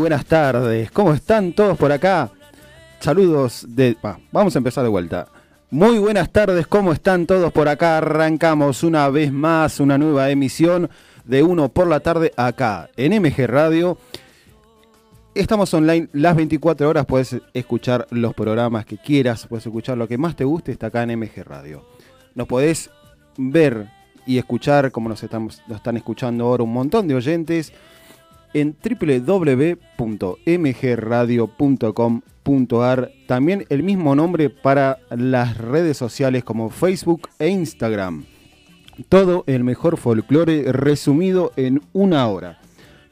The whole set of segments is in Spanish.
Buenas tardes, ¿cómo están todos por acá? Saludos de... vamos a empezar de vuelta. Muy buenas tardes, ¿cómo están todos por acá? Arrancamos una vez más una nueva emisión de Uno por la tarde acá en MG Radio. Estamos online las 24 horas, puedes escuchar los programas que quieras, puedes escuchar lo que más te guste, está acá en MG Radio. Nos podés ver y escuchar, como nos, estamos, nos están escuchando ahora un montón de oyentes, en www.mgradio.com.ar. También el mismo nombre para las redes sociales como Facebook e Instagram. Todo el mejor folclore resumido en una hora.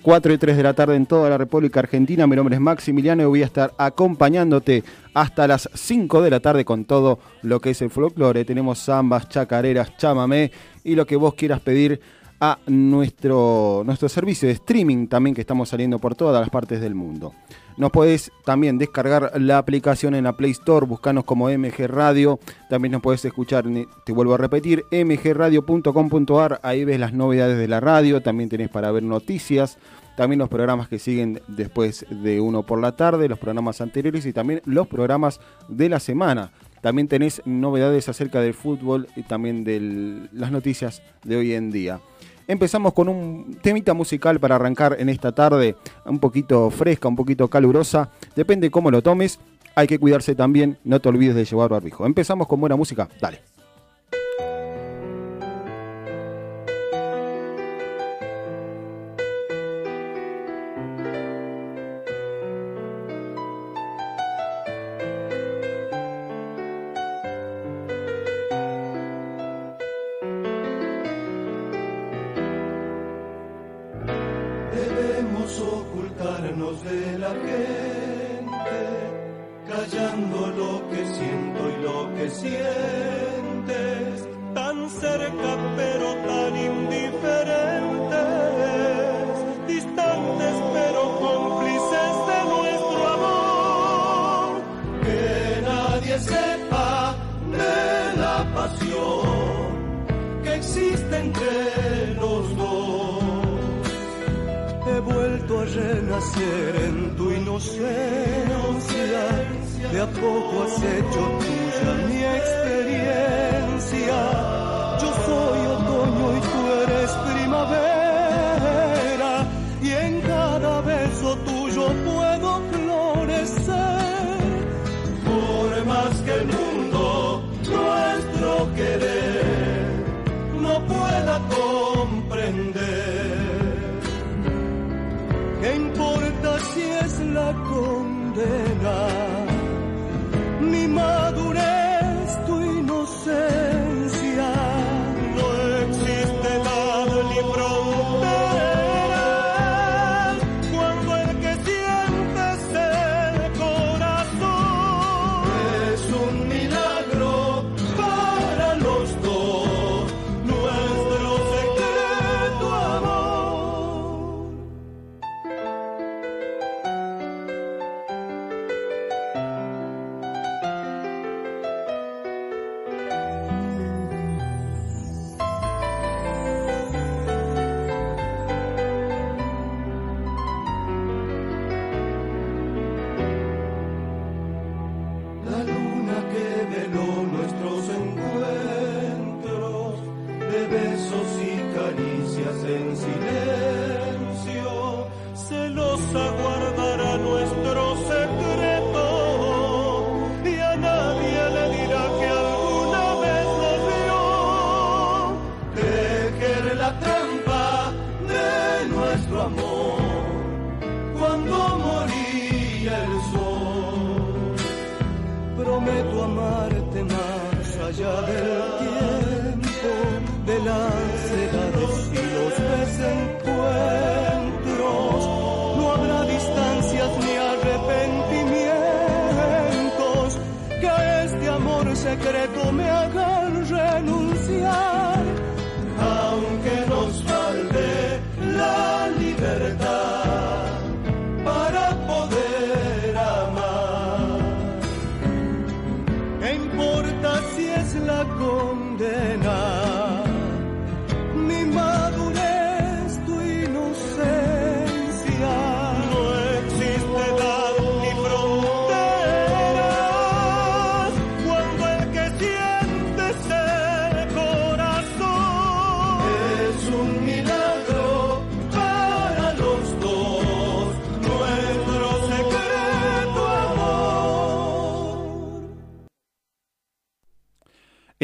4 y 3 de la tarde en toda la República Argentina. Mi nombre es Maximiliano y voy a estar acompañándote hasta las 5 de la tarde con todo lo que es el folclore. Tenemos zambas, chacareras, chamamé y lo que vos quieras pedir a nuestro, nuestro servicio de streaming también que estamos saliendo por todas las partes del mundo. Nos podés también descargar la aplicación en la Play Store, buscanos como MG Radio. También nos podés escuchar, te vuelvo a repetir, mgradio.com.ar. Ahí ves las novedades de la radio. También tenés para ver noticias. También los programas que siguen después de uno por la tarde, los programas anteriores y también los programas de la semana. También tenés novedades acerca del fútbol y también de las noticias de hoy en día. Empezamos con un temita musical para arrancar en esta tarde, un poquito fresca, un poquito calurosa, depende cómo lo tomes. Hay que cuidarse también, no te olvides de llevar barbijo. Empezamos con buena música, dale. condena. secreto me haga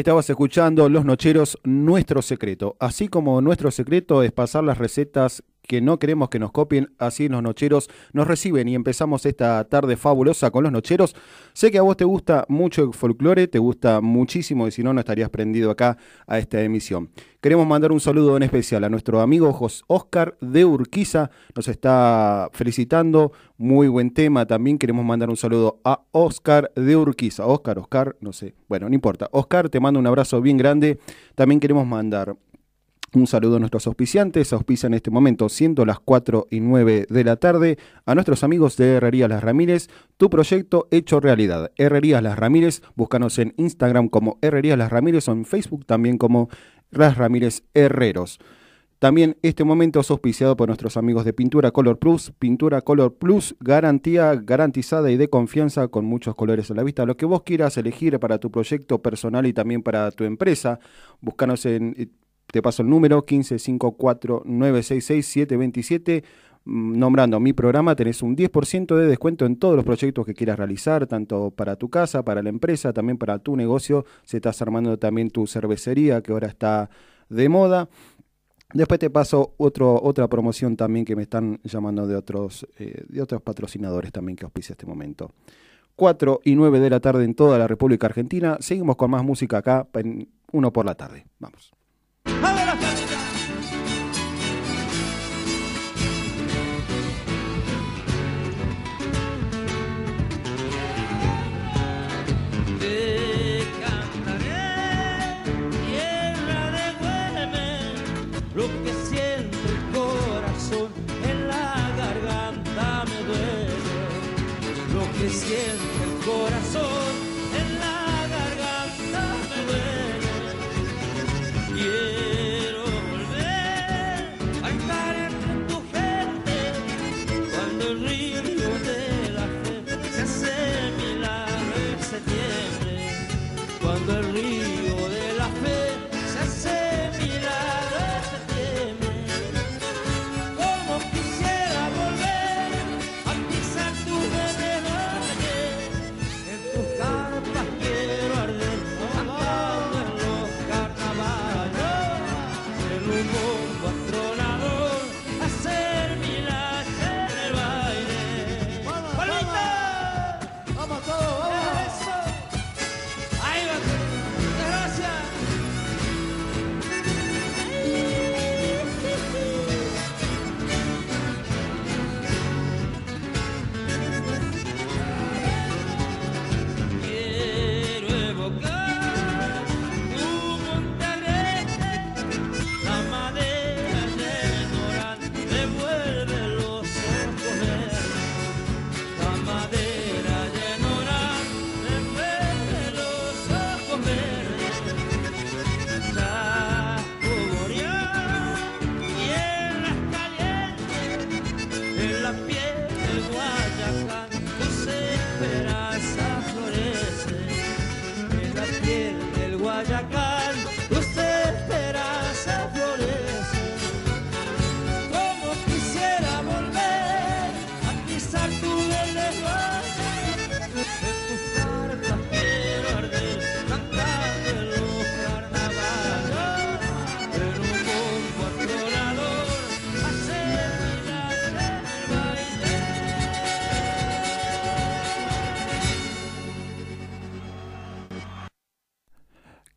Estabas escuchando Los Nocheros, nuestro secreto. Así como nuestro secreto es pasar las recetas que no queremos que nos copien, así los nocheros nos reciben y empezamos esta tarde fabulosa con los nocheros. Sé que a vos te gusta mucho el folclore, te gusta muchísimo y si no, no estarías prendido acá a esta emisión. Queremos mandar un saludo en especial a nuestro amigo Oscar de Urquiza, nos está felicitando, muy buen tema. También queremos mandar un saludo a Oscar de Urquiza. Oscar, Oscar, no sé, bueno, no importa. Oscar, te mando un abrazo bien grande. También queremos mandar un saludo a nuestros auspiciantes. Auspicia en este momento, siendo las 4 y 9 de la tarde, a nuestros amigos de Herrerías Las Ramírez. Tu proyecto hecho realidad. Herrerías Las Ramírez. Búscanos en Instagram como Herrerías Las Ramírez o en Facebook también como Las Ramírez Herreros. También este momento es auspiciado por nuestros amigos de Pintura Color Plus. Pintura Color Plus, garantía garantizada y de confianza con muchos colores a la vista. Lo que vos quieras elegir para tu proyecto personal y también para tu empresa, búscanos en te paso el número 1554966727. Mm, nombrando mi programa, tenés un 10% de descuento en todos los proyectos que quieras realizar, tanto para tu casa, para la empresa, también para tu negocio. Se estás armando también tu cervecería, que ahora está de moda. Después te paso otra promoción también que me están llamando de otros, eh, de otros patrocinadores también que auspicia este momento. 4 y 9 de la tarde en toda la República Argentina. Seguimos con más música acá en uno por la tarde. Vamos. Vamos lá.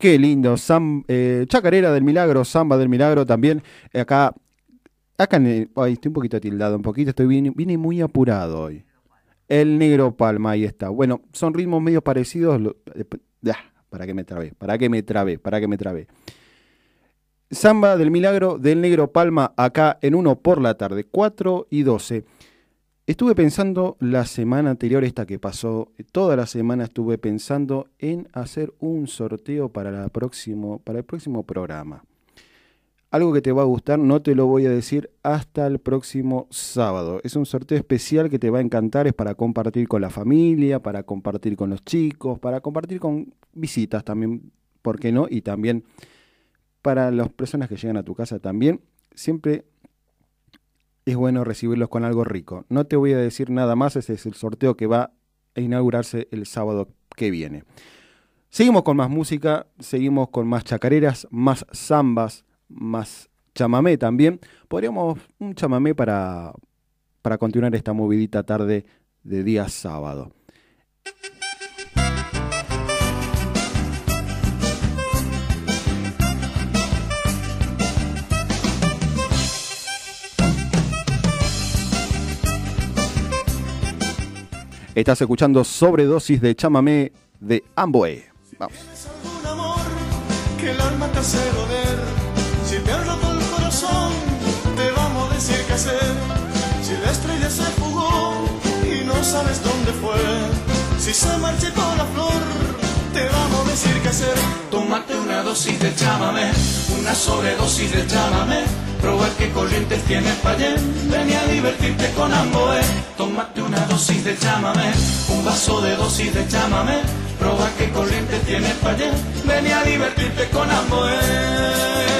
Qué lindo. Eh, Chacarera del Milagro, Samba del Milagro también. Acá, acá estoy un poquito tildado, un poquito, estoy vine, muy apurado hoy. El Negro Palma, ahí está. Bueno, son ritmos medio parecidos. para que me trabé, para que me trabé, para que me trabé. Samba del Milagro del Negro Palma, acá en uno por la tarde, 4 y 12. Estuve pensando la semana anterior, esta que pasó, toda la semana estuve pensando en hacer un sorteo para, la próximo, para el próximo programa. Algo que te va a gustar, no te lo voy a decir hasta el próximo sábado. Es un sorteo especial que te va a encantar, es para compartir con la familia, para compartir con los chicos, para compartir con visitas también, ¿por qué no? Y también para las personas que llegan a tu casa también. Siempre es bueno recibirlos con algo rico. No te voy a decir nada más, ese es el sorteo que va a inaugurarse el sábado que viene. Seguimos con más música, seguimos con más chacareras, más zambas, más chamamé también. Podríamos un chamamé para, para continuar esta movidita tarde de día sábado. Estás escuchando Sobredosis de Chamamé de Amboe. Vamos. algún amor que el alma te hace doler? Si te ha roto el corazón, te vamos a decir qué hacer. Si la estrella se fugó y no sabes dónde fue, si se marchitó la flor, te vamos a decir qué hacer. Tómate una dosis de chámame, una sobredosis de chámame. Probar qué corrientes tienes para allá, ven a divertirte con Amboe. Tómate una dosis de chámame, un vaso de dosis de chámame. Proba qué corrientes tienes para allá, ven a divertirte con Amboe.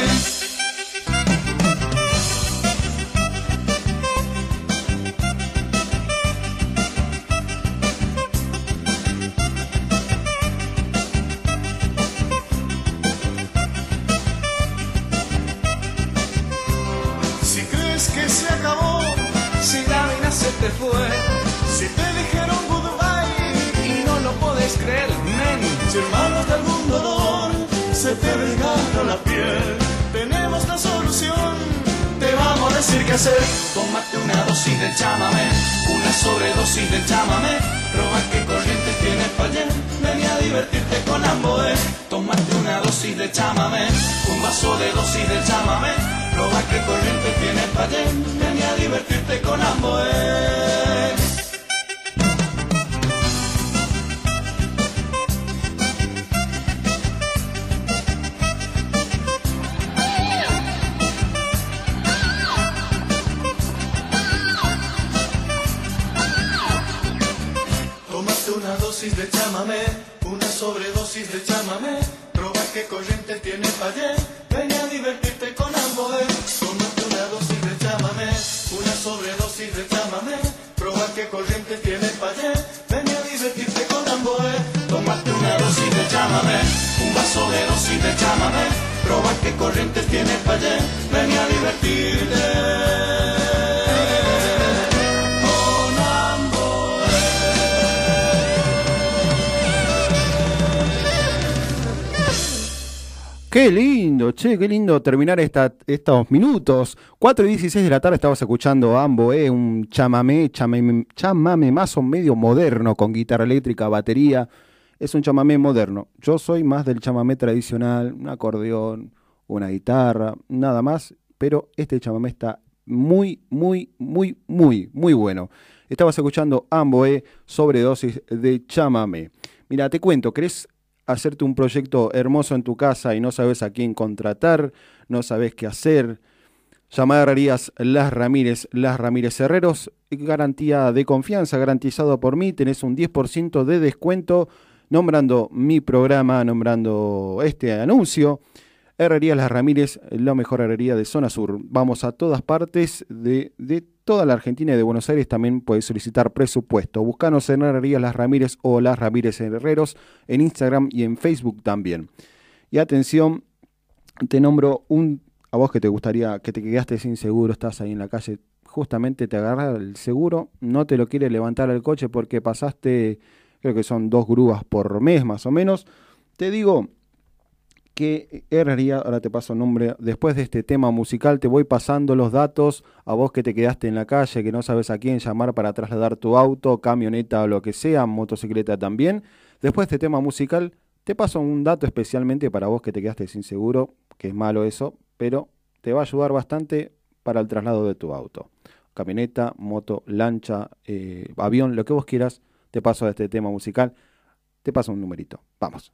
Piel, tenemos la solución. Te vamos a decir qué hacer. Tómate una dosis de chámame, una sobredosis de chámame. Proba qué corrientes tienes para allá, ven a divertirte con Amboe. Tómate una dosis de chámame, un vaso de dosis de chámame. Proba qué corriente tienes para allá, ven a divertirte con Amboe. Una sobredosis de chámame. Proba qué corriente tiene fallé, ven a divertirte con Amboe. Tómate una dosis de chámame, una sobredosis de chámame. Proba qué corriente tiene fallé, ven a divertirte con Amboe. Tómate una dosis de chámame, un vaso de dosis de chámame. Proba qué corriente tiene fallé, ven a divertirte. Qué lindo, che, qué lindo terminar estos minutos. 4 y 16 de la tarde estabas escuchando Ambo, eh, un chamamé, chamamé, chamamé más o medio moderno, con guitarra eléctrica, batería. Es un chamamé moderno. Yo soy más del chamamé tradicional, un acordeón, una guitarra, nada más. Pero este chamamé está muy, muy, muy, muy, muy bueno. Estabas escuchando Amboe, sobredosis de chamamé. Mira, te cuento, ¿querés hacerte un proyecto hermoso en tu casa y no sabes a quién contratar, no sabes qué hacer? Llamada Herrerías Las Ramírez, Las Ramírez Herreros, garantía de confianza, garantizado por mí, tenés un 10% de descuento nombrando mi programa, nombrando este anuncio. Herrería Las Ramírez, la mejor herrería de zona sur. Vamos a todas partes de, de toda la Argentina y de Buenos Aires. También puedes solicitar presupuesto. Buscanos en Herrería Las Ramírez o Las Ramírez Herreros en Instagram y en Facebook también. Y atención, te nombro un a vos que te gustaría, que te quedaste sin seguro, estás ahí en la calle, justamente te agarra el seguro, no te lo quiere levantar el coche porque pasaste, creo que son dos grúas por mes más o menos. Te digo que Herrería, ahora te paso el nombre, después de este tema musical te voy pasando los datos a vos que te quedaste en la calle, que no sabes a quién llamar para trasladar tu auto, camioneta o lo que sea, motocicleta también. Después de este tema musical te paso un dato especialmente para vos que te quedaste sin seguro, que es malo eso, pero te va a ayudar bastante para el traslado de tu auto. Camioneta, moto, lancha, eh, avión, lo que vos quieras, te paso a este tema musical, te paso un numerito. Vamos.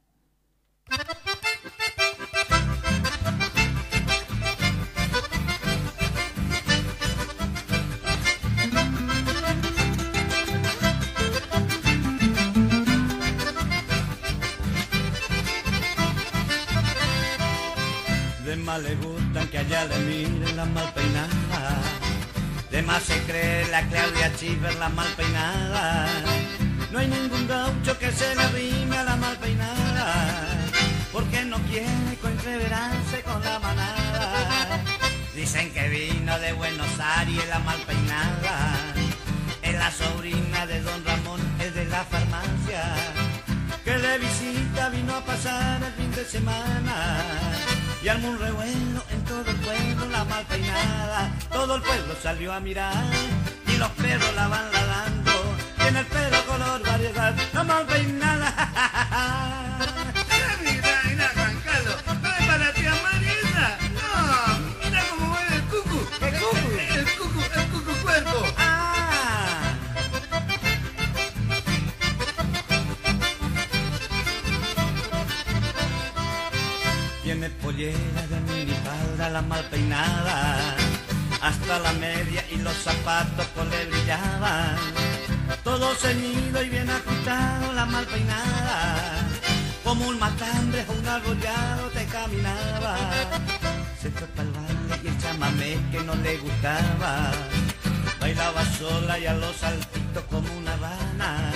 Más le gustan que allá le miren la mal peinada. De más se cree la Claudia Chiver la mal peinada. No hay ningún gaucho que se le arrime a la mal peinada. viene con entreverarse con la manada. Dicen que vino de Buenos Aires la mal peinada. Es la sobrina de don Ramón, es de la farmacia. Que de visita vino a pasar el fin de semana. Y armó un revuelo en todo el pueblo, la mal peinada. Todo el pueblo salió a mirar y los perros la van ladrando. Tiene el pelo color variedad, la mal peinada. pollera de minifalda, la mal peinada, hasta la media y los zapatos con le brillaban. Todo ceñido y bien ajustado, la mal peinada, como un matambre o un arrollado te caminaba. Se fue para el baile y el chamamé que no le gustaba. Bailaba sola y a los saltitos como una rana.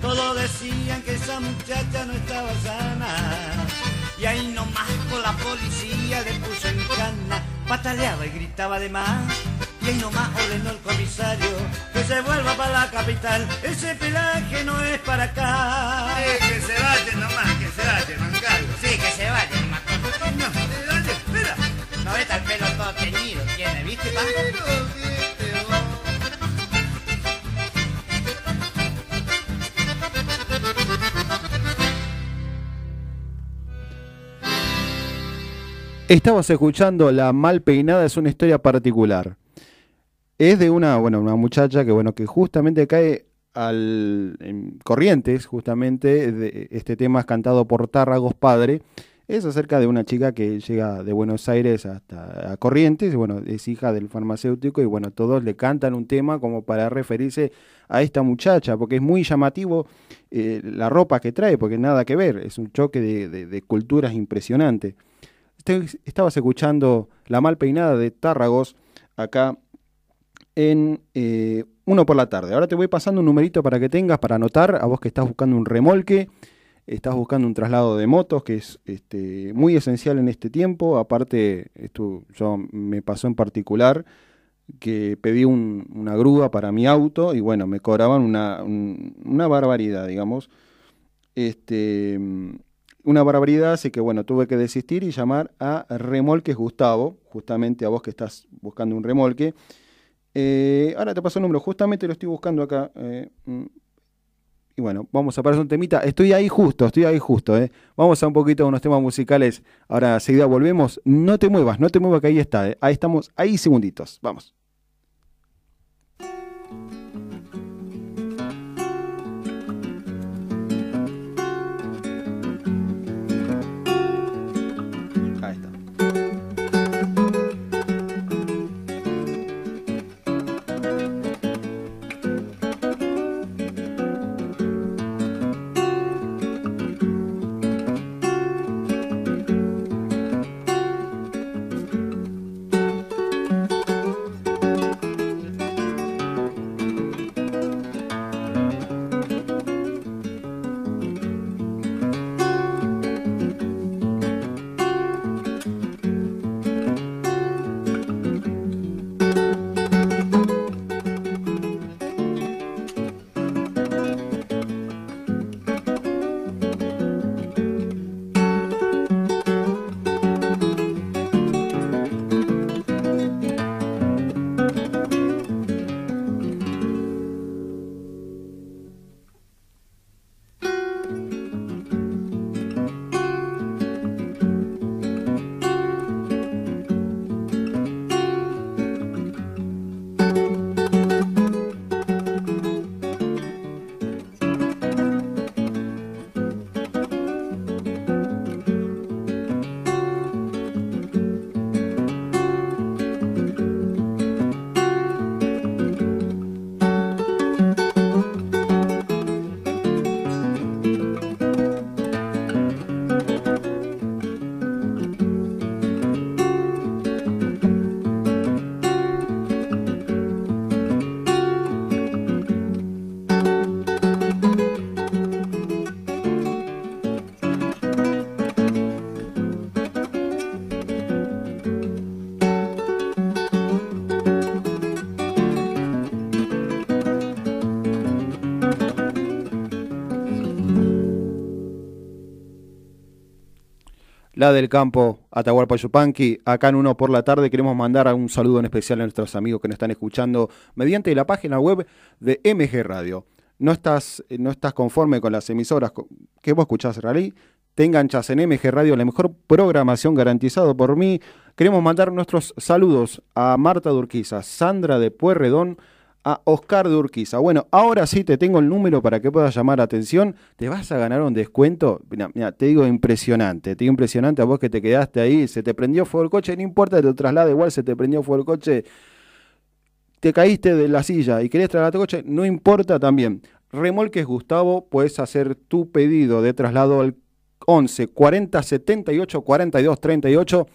Todos decían que esa muchacha no estaba sana. Y ahí nomás con la policía le puso en cana. Pataleaba y gritaba de más. Y ahí nomás ordenó el comisario que se vuelva para la capital. Ese pelaje no es para acá. Que se vayan nomás, que se vayan, Juan Carlos. Sí, que se vaya nomás. No, dale, espera. No ves el pelo todo teñido tiene, ¿viste, pa? Pero, Estabas escuchando La Mal Peinada, es una historia particular. Es de una, bueno, una muchacha que, bueno, que justamente cae al en Corrientes, justamente, de- este tema es cantado por Tárragos Padre. Es acerca de una chica que llega de Buenos Aires hasta a Corrientes, bueno, es hija del farmacéutico, y bueno, todos le cantan un tema como para referirse a esta muchacha, porque es muy llamativo eh, la ropa que trae, porque nada que ver, es un choque de- de culturas impresionante. Este- estabas escuchando La Mal Peinada de Tárragos acá en eh, uno por la tarde. Ahora te voy pasando un numerito para que tengas, para anotar, a vos que estás buscando un remolque, estás buscando un traslado de motos, que es este, muy esencial en este tiempo. Aparte, esto yo me pasó en particular que pedí un- una grúa para mi auto y bueno, me cobraban una, un- una barbaridad, digamos. Este, una barbaridad, así que bueno, tuve que desistir y llamar a Remolques Gustavo, justamente a vos que estás buscando un remolque. Eh, ahora te paso el número, justamente lo estoy buscando acá. eh, mm, y bueno, vamos a pasar un temita. Estoy ahí justo, estoy ahí justo. eh. Vamos a un poquito a unos temas musicales. Ahora enseguida volvemos. No te muevas, no te muevas que ahí está. Ahí estamos, ahí segunditos. Vamos. La del campo, Atahualpa Yupanqui, acá en Uno por la tarde. Queremos mandar un saludo en especial a nuestros amigos que nos están escuchando mediante la página web de MG Radio. No estás, no estás conforme con las emisoras que vos escuchás, Rally, te enganchas en MG Radio, la mejor programación garantizado por mí. Queremos mandar nuestros saludos a Marta Durquiza, Sandra de Puerredón, a Oscar de Urquiza. Bueno, ahora sí te tengo el número para que puedas llamar atención. Te vas a ganar un descuento. Mira, te digo impresionante. Te digo impresionante a vos que te quedaste ahí. Se te prendió fuego el coche. No importa, te traslade igual. Se te prendió fuego el coche. Te caíste de la silla y querés trasladar tu coche. No importa también. Remolques Gustavo, puedes hacer tu pedido de traslado al 11 40 78 42 38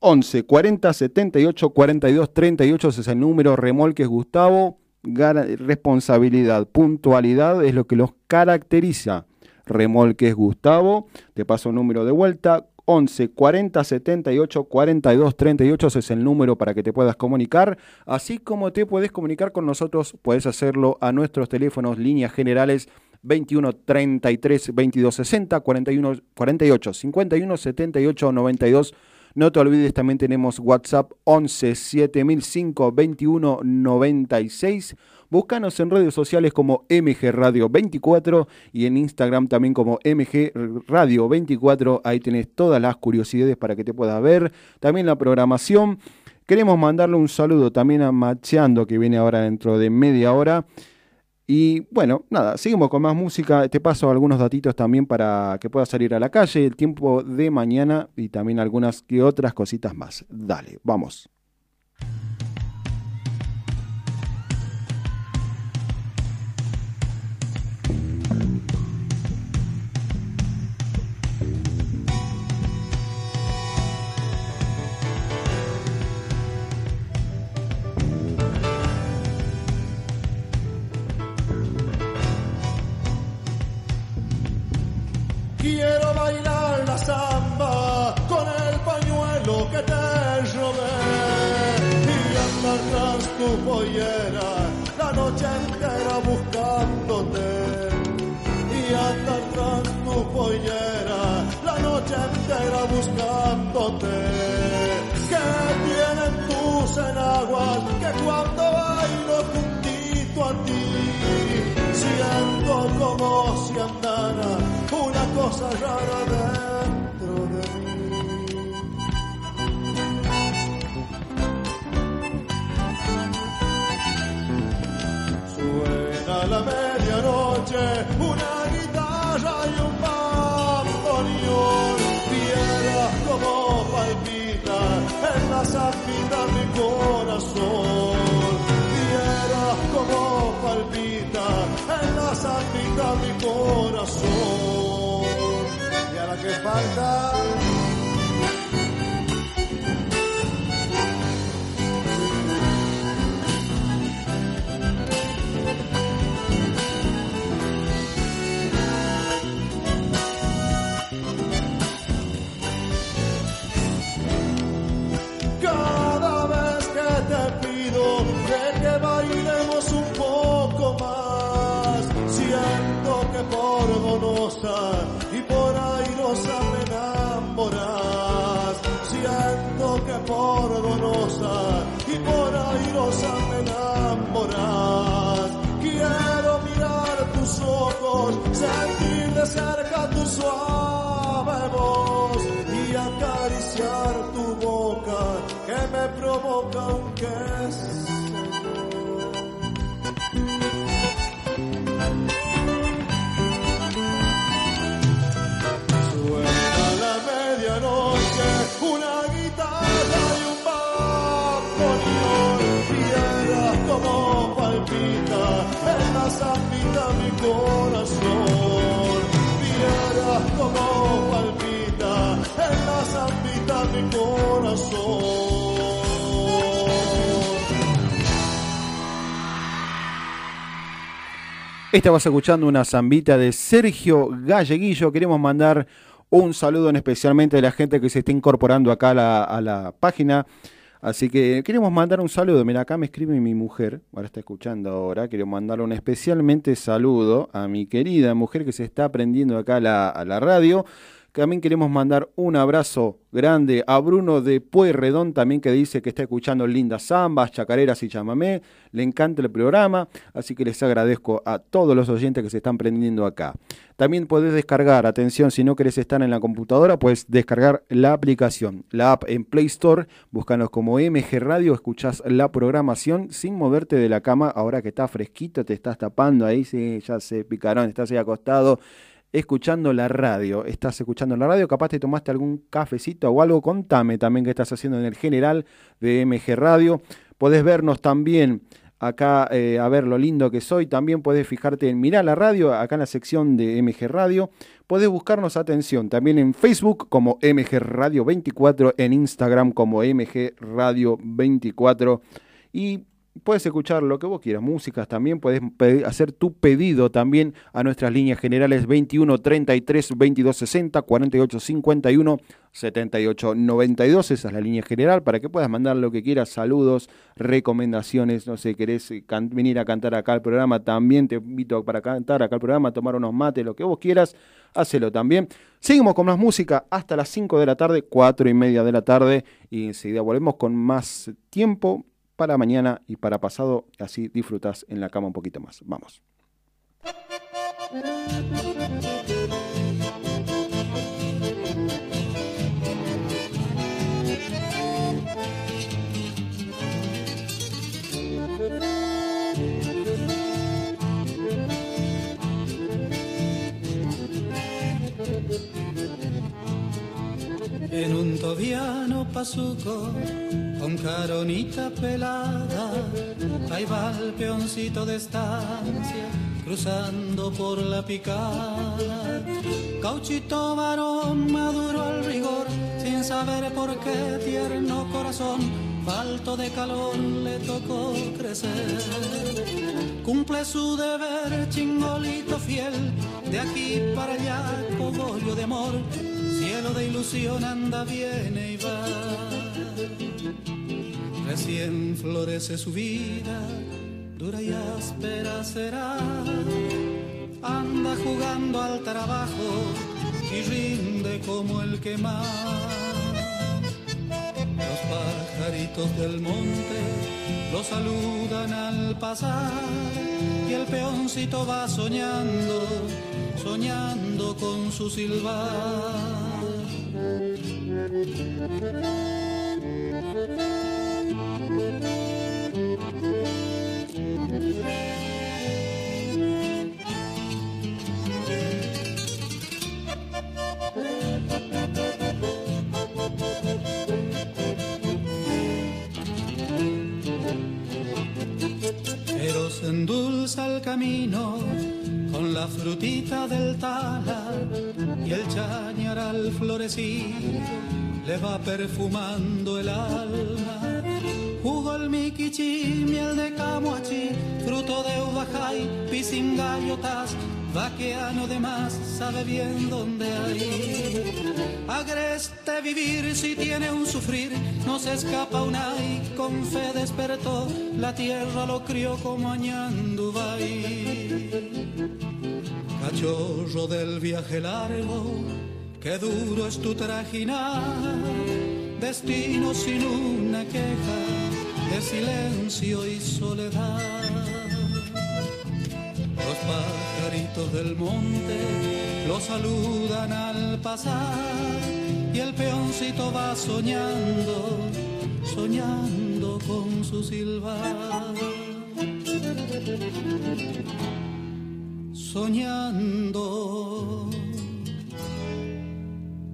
11 40 78 42 38, ese es el número, remolques Gustavo, responsabilidad, puntualidad es lo que los caracteriza. Remolques Gustavo, te paso el número de vuelta, 11 40 78 42 38, ese es el número para que te puedas comunicar. Así como te puedes comunicar con nosotros, puedes hacerlo a nuestros teléfonos, líneas generales 21 33 22 60 41 48 51 78 92 no te olvides, también tenemos WhatsApp 11 7005 21 96. Búscanos en redes sociales como MG Radio 24 y en Instagram también como MG Radio 24. Ahí tenés todas las curiosidades para que te puedas ver. También la programación. Queremos mandarle un saludo también a Macheando que viene ahora dentro de media hora. Y bueno, nada, seguimos con más música. Te paso algunos datitos también para que puedas salir a la calle, el tiempo de mañana y también algunas que otras cositas más. Dale, vamos. Quiero bailar la samba con el pañuelo que te robé. Y andar tras tu pollera la noche entera buscándote. Y andar tras tu pollera la noche entera buscándote. Que tienen tus enaguas que cuando bailo juntito a ti siento como si andara cosa rara dentro de mí. Suena la medianoche, una guitarra y un bandoneón. Vieras como palpita en la zambita mi corazón. Vieras como palpita en la zambita mi corazón. Y y por airosa me enamoras. Quiero mirar tus ojos, sentir de cerca tu suave voz y acariciar tu boca que me provoca un qué corazón. Vieras como palpita en la mi corazón. Estabas escuchando una zambita de Sergio Galleguillo. Queremos mandar un saludo en especialmente a la gente que se está incorporando acá a a la página. Así que queremos mandar un saludo. Mira, acá me escribe mi mujer, ahora está escuchando ahora. Quiero mandar un especialmente saludo a mi querida mujer que se está aprendiendo acá a la, a la radio. También queremos mandar un abrazo grande a Bruno de Pueyrredón, también que dice que está escuchando lindas zambas, chacareras y chamamé. Le encanta el programa, así que les agradezco a todos los oyentes que se están prendiendo acá. También podés descargar, atención, si no querés estar en la computadora, puedes descargar la aplicación, la app en Play Store, búscanos como MG Radio, escuchás la programación sin moverte de la cama, ahora que está fresquito, te estás tapando ahí, sí, ya se picaron, estás ahí acostado escuchando la radio. Estás escuchando la radio, capaz te tomaste algún cafecito o algo, contame también qué estás haciendo en el general de MG Radio. Podés vernos también acá eh, a ver lo lindo que soy. También podés fijarte en Mirá la radio, acá en la sección de MG Radio. Podés buscarnos atención también en Facebook como MG Radio 24, en Instagram como MG Radio 24. Y puedes escuchar lo que vos quieras, músicas también, puedes hacer tu pedido también a nuestras líneas generales 21 33 22 60 48 51 78 92, esa es la línea general para que puedas mandar lo que quieras, saludos, recomendaciones, no sé, querés eh, venir a cantar acá al programa, también te invito para cantar acá al programa, tomar unos mates, lo que vos quieras, hacelo también. Seguimos con más música hasta las 5 de la tarde, 4 y media de la tarde y enseguida volvemos con más tiempo para mañana y para pasado, así disfrutas en la cama un poquito más. Vamos. En un tobiano pasuco con caronita pelada, ahí va el peoncito de estancia, cruzando por la picada. Cauchito varón maduro al rigor, sin saber por qué tierno corazón, falto de calor le tocó crecer. Cumple su deber, chingolito fiel, de aquí para allá, cogollo de amor, cielo de ilusión anda, viene y va. Recién florece su vida, dura y áspera será. Anda jugando al trabajo y rinde como el que más. Los pajaritos del monte lo saludan al pasar y el peoncito va soñando, soñando con su silbar. Pero se endulza el camino la frutita del tala y el chañaral florecido le va perfumando el alma. Jugo el miquichi, miel de camuachi, fruto de uvajay, pisingallotas, vaqueano de más, sabe bien dónde hay. Agreste vivir si tiene un sufrir, no se escapa un ay, con fe despertó, la tierra lo crió como añandubay. Cachorro del viaje largo, qué duro es tu trajinar, destino sin una queja, de silencio y soledad. Los pajaritos del monte lo saludan al pasar y el peoncito va soñando, soñando con su silbar. Soñando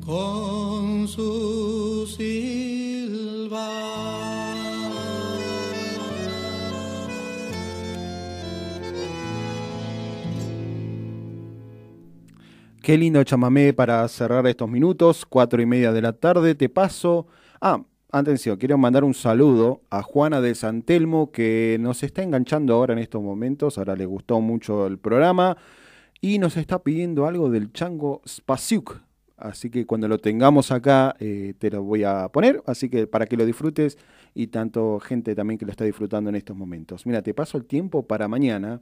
con su silbar. Qué lindo chamamé para cerrar estos minutos, cuatro y media de la tarde. Te paso. Ah, atención, quiero mandar un saludo a Juana de Santelmo que nos está enganchando ahora en estos momentos. Ahora le gustó mucho el programa y nos está pidiendo algo del chango Spasiuk. Así que cuando lo tengamos acá eh, te lo voy a poner, así que para que lo disfrutes y tanto gente también que lo está disfrutando en estos momentos. Mira, te paso el tiempo para mañana.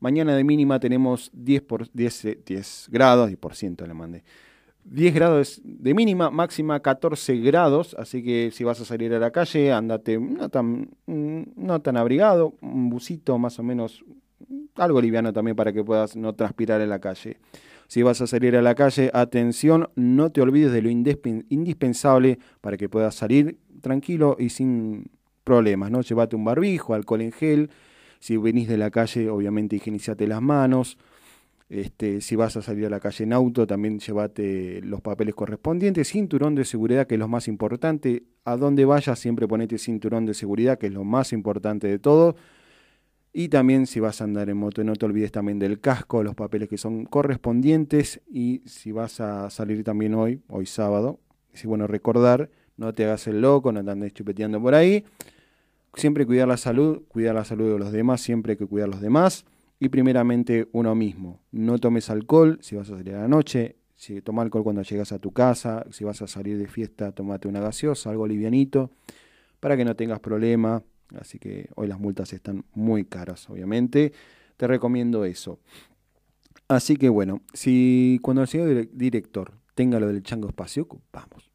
Mañana de mínima tenemos 10, por, 10, eh, 10 grados, 10% le mandé. 10 grados de mínima, máxima 14 grados, así que si vas a salir a la calle, andate no tan, mm, no tan abrigado, un busito más o menos, algo liviano también para que puedas no transpirar en la calle. Si vas a salir a la calle, atención, no te olvides de lo indispensable para que puedas salir tranquilo y sin problemas, ¿no? Llévate un barbijo, alcohol en gel, si venís de la calle, obviamente higienizate las manos, este, si vas a salir a la calle en auto, también llévate los papeles correspondientes. Cinturón de seguridad, que es lo más importante. A donde vayas, siempre ponete cinturón de seguridad, que es lo más importante de todo. Y también si vas a andar en moto, no te olvides también del casco, los papeles que son correspondientes. Y si vas a salir también hoy, hoy sábado, si bueno, recordar, no te hagas el loco, no te andes chupeteando por ahí. Siempre cuidar la salud, cuidar la salud de los demás, siempre hay que cuidar a los demás y primeramente uno mismo. No tomes alcohol si vas a salir a la noche, si toma alcohol cuando llegas a tu casa, si vas a salir de fiesta, tomate una gaseosa, algo livianito, para que no tengas problema. Así que hoy las multas están muy caras, obviamente. Te recomiendo eso. Así que bueno, si cuando el señor director tenga lo del chango espacio, vamos.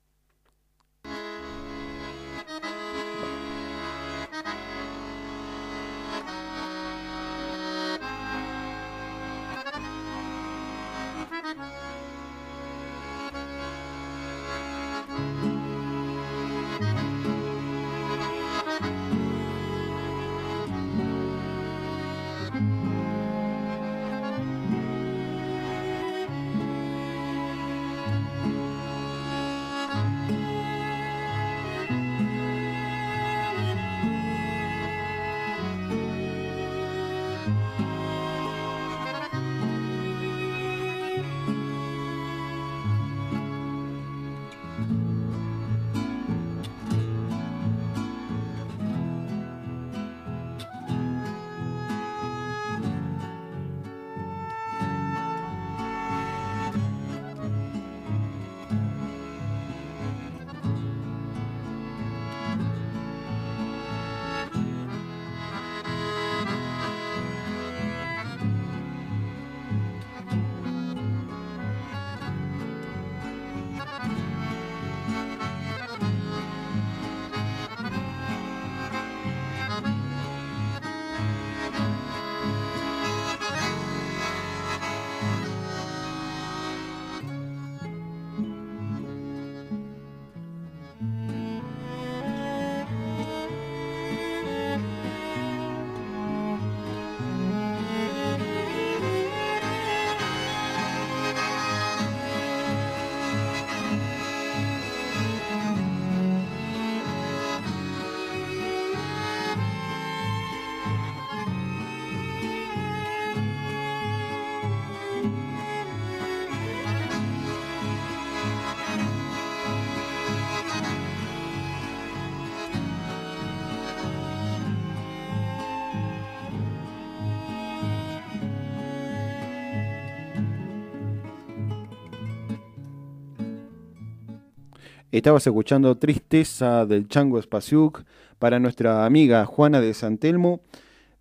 Estabas escuchando Tristeza del Chango Spasiuk para nuestra amiga Juana de Santelmo.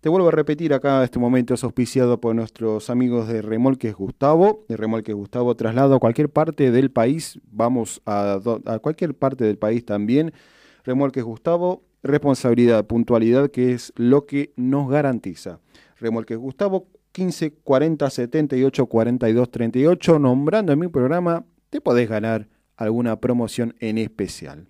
Te vuelvo a repetir acá, este momento es auspiciado por nuestros amigos de Remolques Gustavo. De Remolques Gustavo traslado a cualquier parte del país, vamos a, a cualquier parte del país también. Remolques Gustavo, responsabilidad, puntualidad, que es lo que nos garantiza. Remolques Gustavo, 15 40 78 42 38. Nombrando en mi programa, te podés ganar alguna promoción en especial.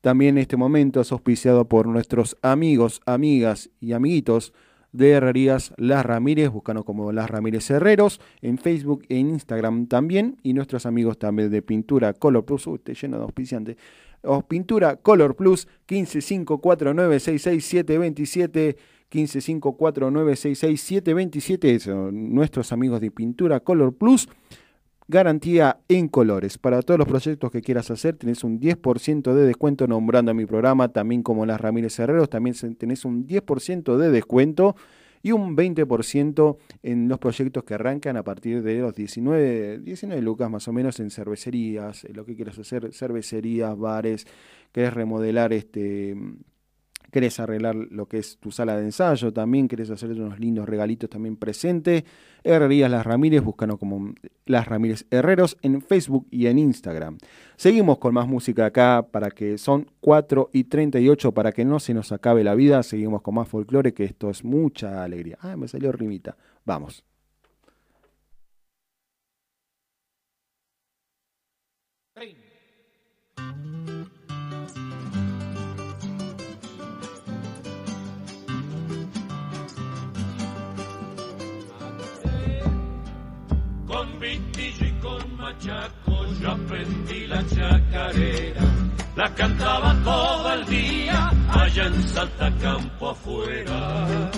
También en este momento es auspiciado por nuestros amigos, amigas y amiguitos de Herrerías Las Ramírez, búscanos como Las Ramírez Herreros, en Facebook e Instagram también, y nuestros amigos también de Pintura Color Plus, uh, lleno de auspiciantes, Pintura Color Plus, 1554966727, 1554966727, nuestros amigos de Pintura Color Plus, garantía en colores. Para todos los proyectos que quieras hacer, tenés un 10% de descuento nombrando a mi programa, también como las Ramírez Herreros, también tenés un 10% de descuento y un 20% en los proyectos que arrancan a partir de los 19, 19 lucas más o menos en cervecerías, lo que quieras hacer, cervecerías, bares, querés remodelar este querés arreglar lo que es tu sala de ensayo, también querés hacer unos lindos regalitos también presentes, Herrerías Las Ramírez, búscanos como Las Ramírez Herreros en Facebook y en Instagram. Seguimos con más música acá para que son 4 y 38 para que no se nos acabe la vida. Seguimos con más folclore, que esto es mucha alegría. Ah, me salió rimita. Vamos. Vitillo y con machaco yo aprendí la chacarera. La cantaba todo el día allá en Salta Campo afuera.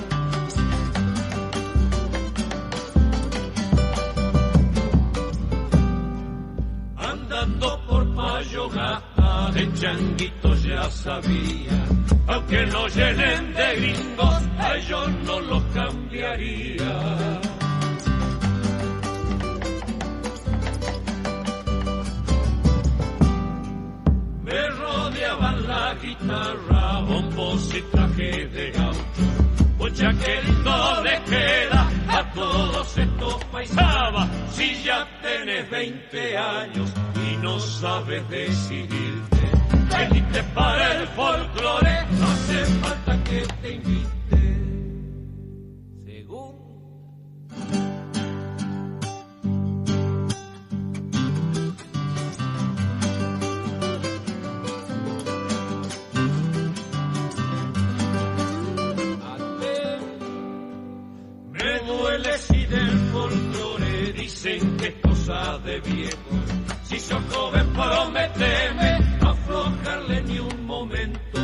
Andando por Payogata de changuitos ya sabía, aunque no llenen de gringos, a ellos no los cambiaría. Guitarra, bombos y traje de gaucho. Mucha que le queda a todos estos paisanos. Si ya tenés 20 años y no sabes decidirte, venite para el folclore, no hace falta que te invite. Si sos joven, prometeme no aflojarle ni un momento.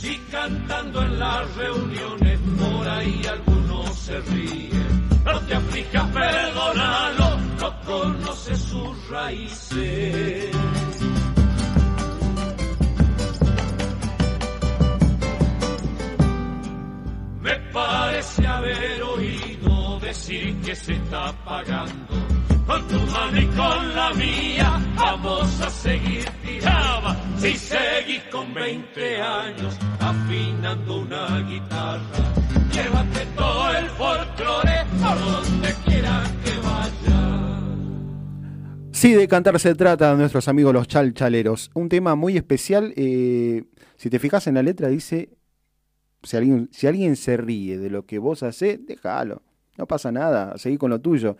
Si cantando en las reuniones por ahí algunos se ríen, no te aflijas, perdónalo, no conoce sus raíces. Que se está pagando. Con tu mano y con la mía vamos a seguir tiraba. Si seguís con 20 años afinando una guitarra, llévate todo el folclore por donde quiera que vaya. Sí, de cantar se trata, nuestros amigos los chalchaleros. Un tema muy especial. eh, si te fijas en la letra, dice: si alguien, si alguien se ríe de lo que vos hacés, déjalo. No pasa nada, seguí con lo tuyo.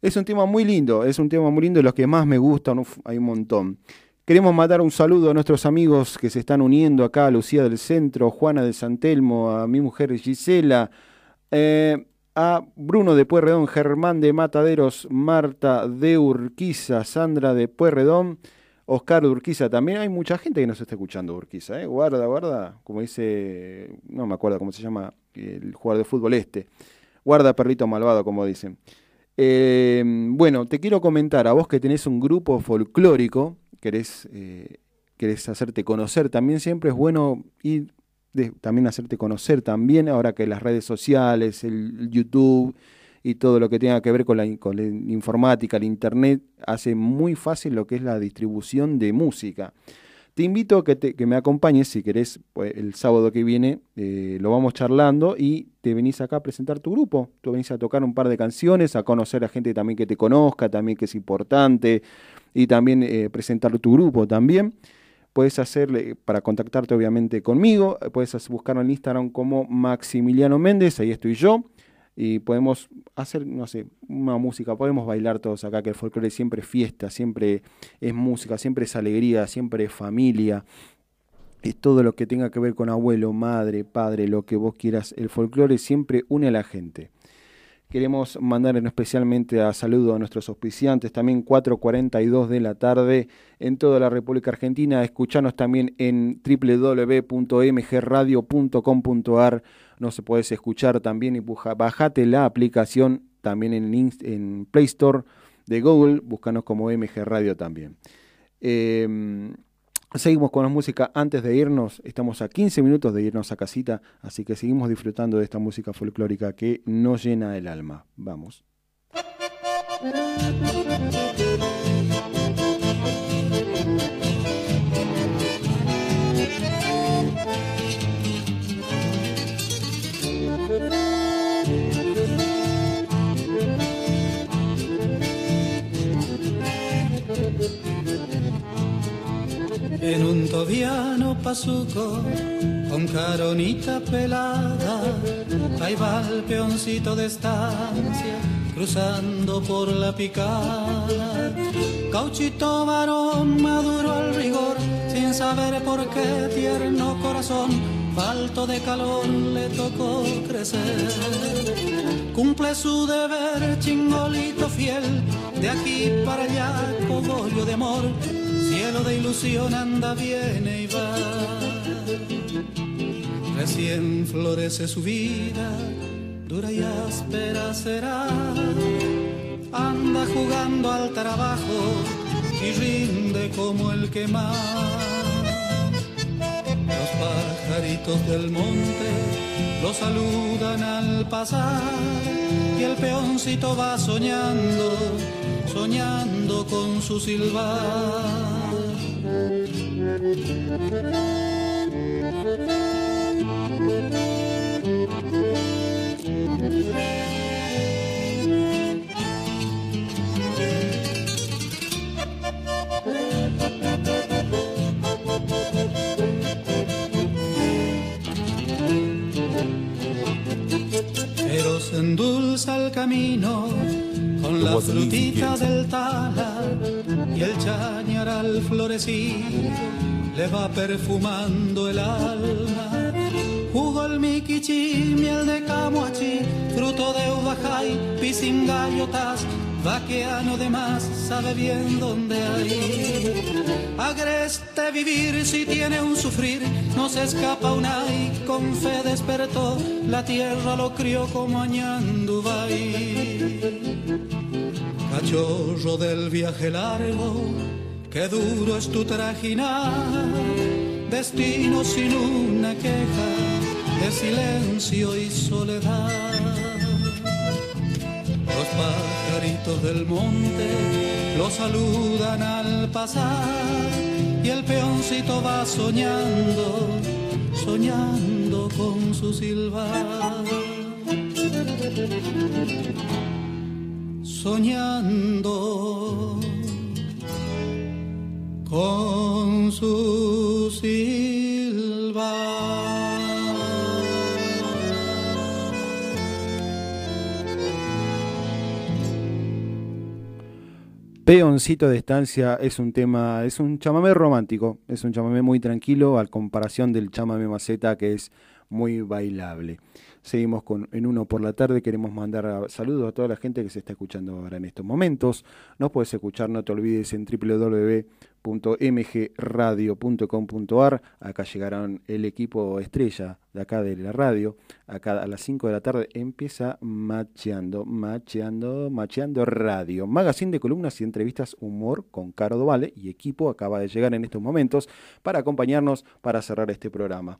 Es un tema muy lindo, es un tema muy lindo, de los que más me gustan, hay un montón. Queremos mandar un saludo a nuestros amigos que se están uniendo acá, Lucía del Centro, Juana de Santelmo, a mi mujer Gisela, eh, a Bruno de Pueyrredón, Germán de Mataderos, Marta de Urquiza, Sandra de Pueyrredón, Oscar de Urquiza también. Hay mucha gente que nos está escuchando Urquiza, ¿eh? Guarda, guarda, como dice, no me acuerdo cómo se llama el jugador de fútbol este. Guarda perrito malvado, como dicen. Eh, bueno, te quiero comentar, a vos que tenés un grupo folclórico, querés, eh, querés hacerte conocer, también siempre es bueno ir de- también hacerte conocer también, ahora que las redes sociales, el YouTube y todo lo que tenga que ver con la, con la informática, el internet, hace muy fácil lo que es la distribución de música. Te invito a que, me acompañes, si querés, pues, el sábado que viene eh, lo vamos charlando y te venís acá a presentar tu grupo. Tú venís a tocar un par de canciones, a conocer a gente también que te conozca, también que es importante, y también eh, presentar tu grupo también. Puedes hacerle, para contactarte obviamente conmigo, puedes buscarlo en Instagram como Maximiliano Méndez, ahí estoy yo, y podemos hacer, no sé, una música, podemos bailar todos acá, que el folclore siempre es fiesta, siempre es música, siempre es alegría, siempre es familia, es todo lo que tenga que ver con abuelo, madre, padre, lo que vos quieras, el folclore siempre une a la gente. Queremos mandar en especialmente a saludo a nuestros auspiciantes, también 4.42 de la tarde en toda la República Argentina. Escuchanos también en www.mgradio.com.ar. No se puedes escuchar también y buja- bajate la aplicación también en, en Play Store de Google. Búscanos como MG Radio también. Eh, Seguimos con la música antes de irnos. Estamos a 15 minutos de irnos a casita, así que seguimos disfrutando de esta música folclórica que nos llena el alma. Vamos. En un tobiano pasuco con caronita pelada, ahí va el peoncito de estancia cruzando por la picada. Cauchito varón maduro al rigor, sin saber por qué tierno corazón, falto de calor le tocó crecer. Cumple su deber, chingolito fiel, de aquí para allá, cogollo de amor, cielo de ilusión anda, viene y va. Recién florece su vida, dura y áspera será. Anda jugando al trabajo y rinde como el que más. Los pajaritos del monte lo saludan al pasar y el peoncito va soñando, soñando con su silbar. Pero se endulza el camino con la frutita del tala y el chañaral florecido le va perfumando el alma. Jugo el miquichi, miel de camuachi, fruto de uvajay, pisingallotas, vaqueano de más, sabe bien dónde hay. Agreste vivir si tiene un sufrir, no se escapa una y con fe despertó, la tierra lo crió como añandubay. Cachorro del viaje largo, qué duro es tu trajinar, destino sin una queja, de silencio y soledad. Los pajaritos del monte lo saludan al pasar y el peoncito va soñando, soñando con su silbar. Soñando con su Peoncito de estancia es un tema, es un chamamé romántico, es un chamamé muy tranquilo a comparación del chamamé maceta que es muy bailable. Seguimos con en uno por la tarde, queremos mandar saludos a toda la gente que se está escuchando ahora en estos momentos. Nos puedes escuchar, no te olvides, en www.mgradio.com.ar. Acá llegarán el equipo estrella de acá de la radio. Acá a las 5 de la tarde empieza Macheando, Macheando, Macheando Radio. Magazine de columnas y entrevistas, humor con Caro Vale y equipo acaba de llegar en estos momentos para acompañarnos para cerrar este programa.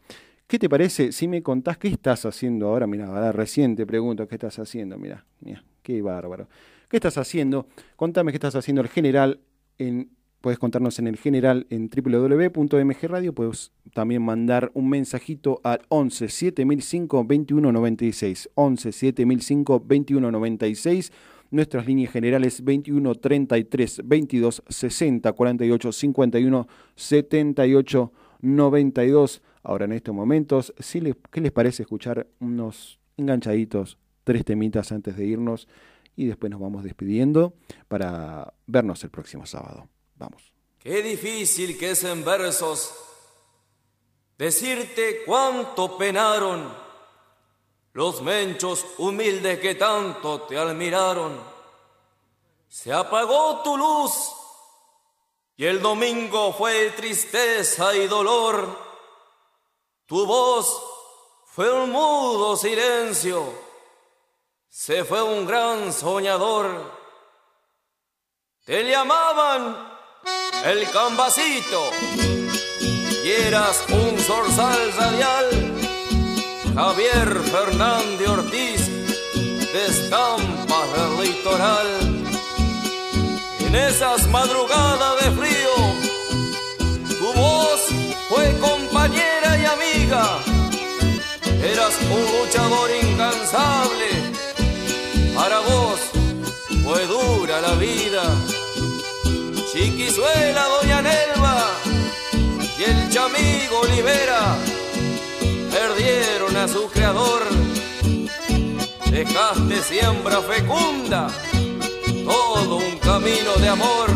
¿Qué te parece si me contás qué estás haciendo ahora? Mira, ahora recién te pregunto qué estás haciendo. Mira, mira, qué bárbaro. ¿Qué estás haciendo? Contame qué estás haciendo el general en puedes contarnos en el general en www.mgradio, puedes también mandar un mensajito al 11 7005 2196, 11 7005 2196. Nuestras líneas generales 21 33 22 60 48 51 78 92. Ahora en estos momentos, si ¿qué les parece escuchar unos enganchaditos, tres temitas antes de irnos? Y después nos vamos despidiendo para vernos el próximo sábado. Vamos. Qué difícil que es en versos decirte cuánto penaron los menchos humildes que tanto te admiraron. Se apagó tu luz y el domingo fue tristeza y dolor. Tu voz fue un mudo silencio, se fue un gran soñador. Te llamaban el cambacito y eras un zorzal radial. Javier Fernández Ortiz de estampas del litoral. en esas madrugadas de frío. Eras un luchador incansable. Para vos fue dura la vida. Chiquizuela, Doña Nelva y el chamigo Olivera perdieron a su creador. Dejaste siembra fecunda, todo un camino de amor.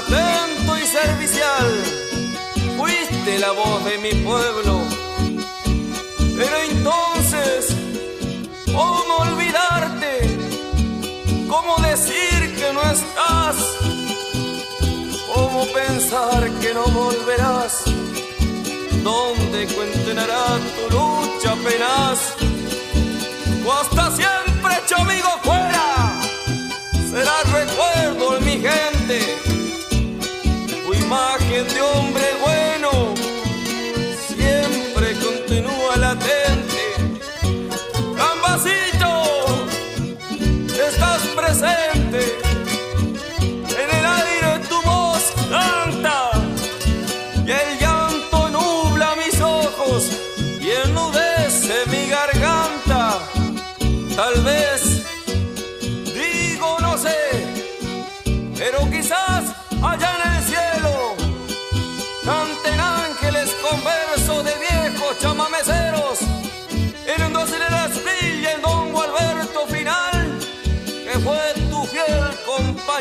Atento y servicial, fuiste la voz de mi pueblo. Pero entonces, ¿cómo olvidarte? ¿Cómo decir que no estás? ¿Cómo pensar que no volverás? ¿Dónde contenará tu lucha apenas? O hasta siempre, hecho amigo, fuera. Será recuerdo en mi. Imagen de hombre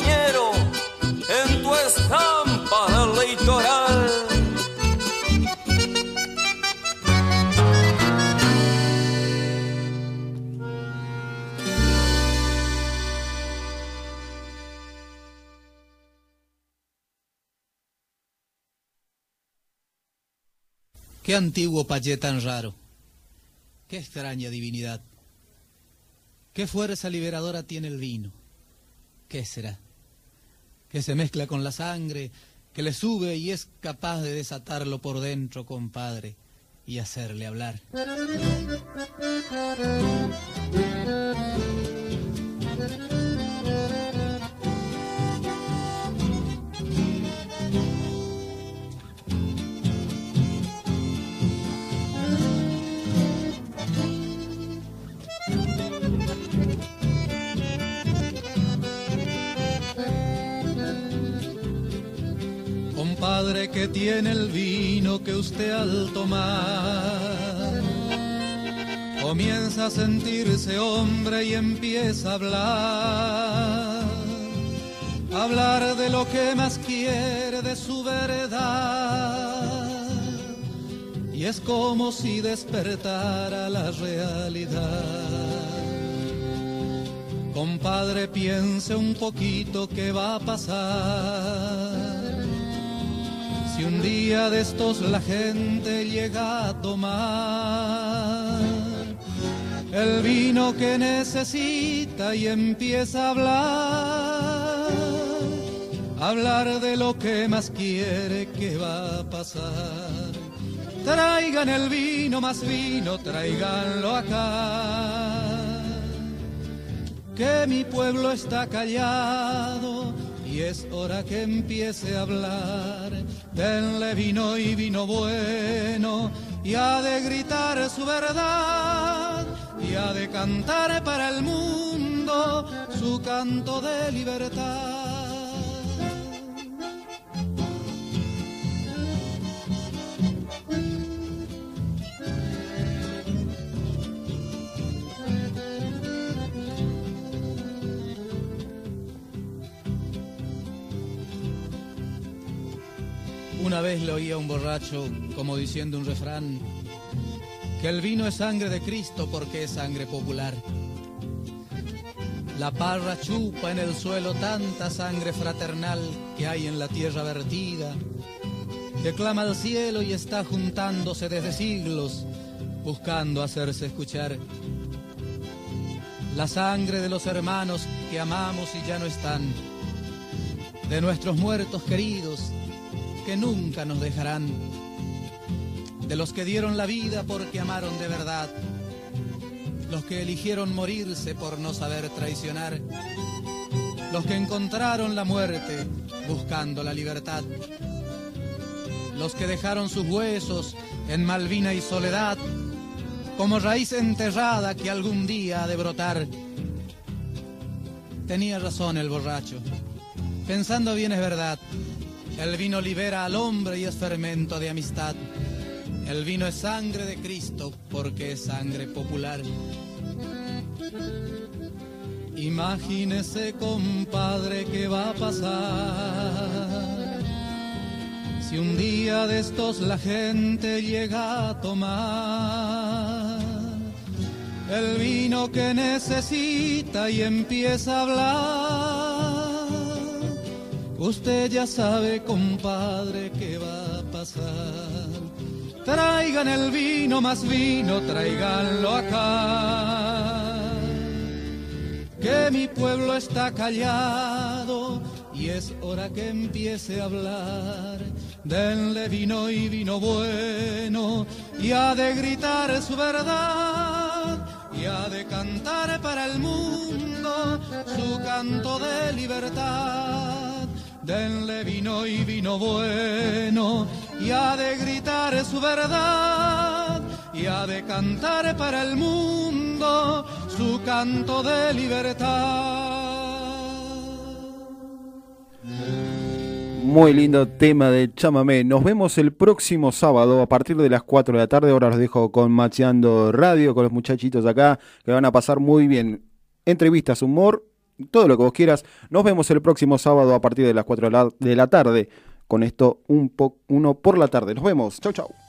en tu estampa del litoral. Qué antiguo payé tan raro. Qué extraña divinidad. Qué fuerza liberadora tiene el vino. ¿Qué será? Que se mezcla con la sangre, que le sube y es capaz de desatarlo por dentro, compadre, y hacerle hablar. Que tiene el vino que usted al tomar comienza a sentirse hombre y empieza a hablar, hablar de lo que más quiere, de su verdad. Y es como si despertara la realidad. Compadre, piense un poquito qué va a pasar. Si un día de estos la gente llega a tomar el vino que necesita y empieza a hablar, hablar de lo que más quiere que va a pasar. Traigan el vino, más vino, tráiganlo acá que mi pueblo está callado y es hora que empiece a hablar. Denle vino y vino bueno y ha de gritar su verdad y ha de cantar para el mundo su canto de libertad. Una vez le oía un borracho como diciendo un refrán, que el vino es sangre de Cristo porque es sangre popular. La parra chupa en el suelo tanta sangre fraternal que hay en la tierra vertida, que clama al cielo y está juntándose desde siglos, buscando hacerse escuchar. La sangre de los hermanos que amamos y ya no están, de nuestros muertos queridos que nunca nos dejarán, de los que dieron la vida porque amaron de verdad, los que eligieron morirse por no saber traicionar, los que encontraron la muerte buscando la libertad, los que dejaron sus huesos en Malvina y soledad, como raíz enterrada que algún día ha de brotar. Tenía razón el borracho, pensando bien es verdad, el vino libera al hombre y es fermento de amistad. El vino es sangre de Cristo porque es sangre popular. Imagínese, compadre, qué va a pasar si un día de estos la gente llega a tomar el vino que necesita y empieza a hablar. Usted ya sabe, compadre, qué va a pasar. Traigan el vino, más vino, tráiganlo acá. Que mi pueblo está callado y es hora que empiece a hablar. Denle vino y vino bueno y ha de gritar su verdad y ha de cantar para el mundo su canto de libertad. Denle vino y vino bueno y ha de gritar su verdad y ha de cantar para el mundo su canto de libertad. Muy lindo tema de chamamé. Nos vemos el próximo sábado a partir de las 4 de la tarde. Ahora los dejo con Macheando Radio, con los muchachitos acá, que van a pasar muy bien. Entrevistas, humor, todo lo que vos quieras. Nos vemos el próximo sábado a partir de las 4 de la, de la tarde. Con esto, un po uno por la tarde. Nos vemos. Chau, chau.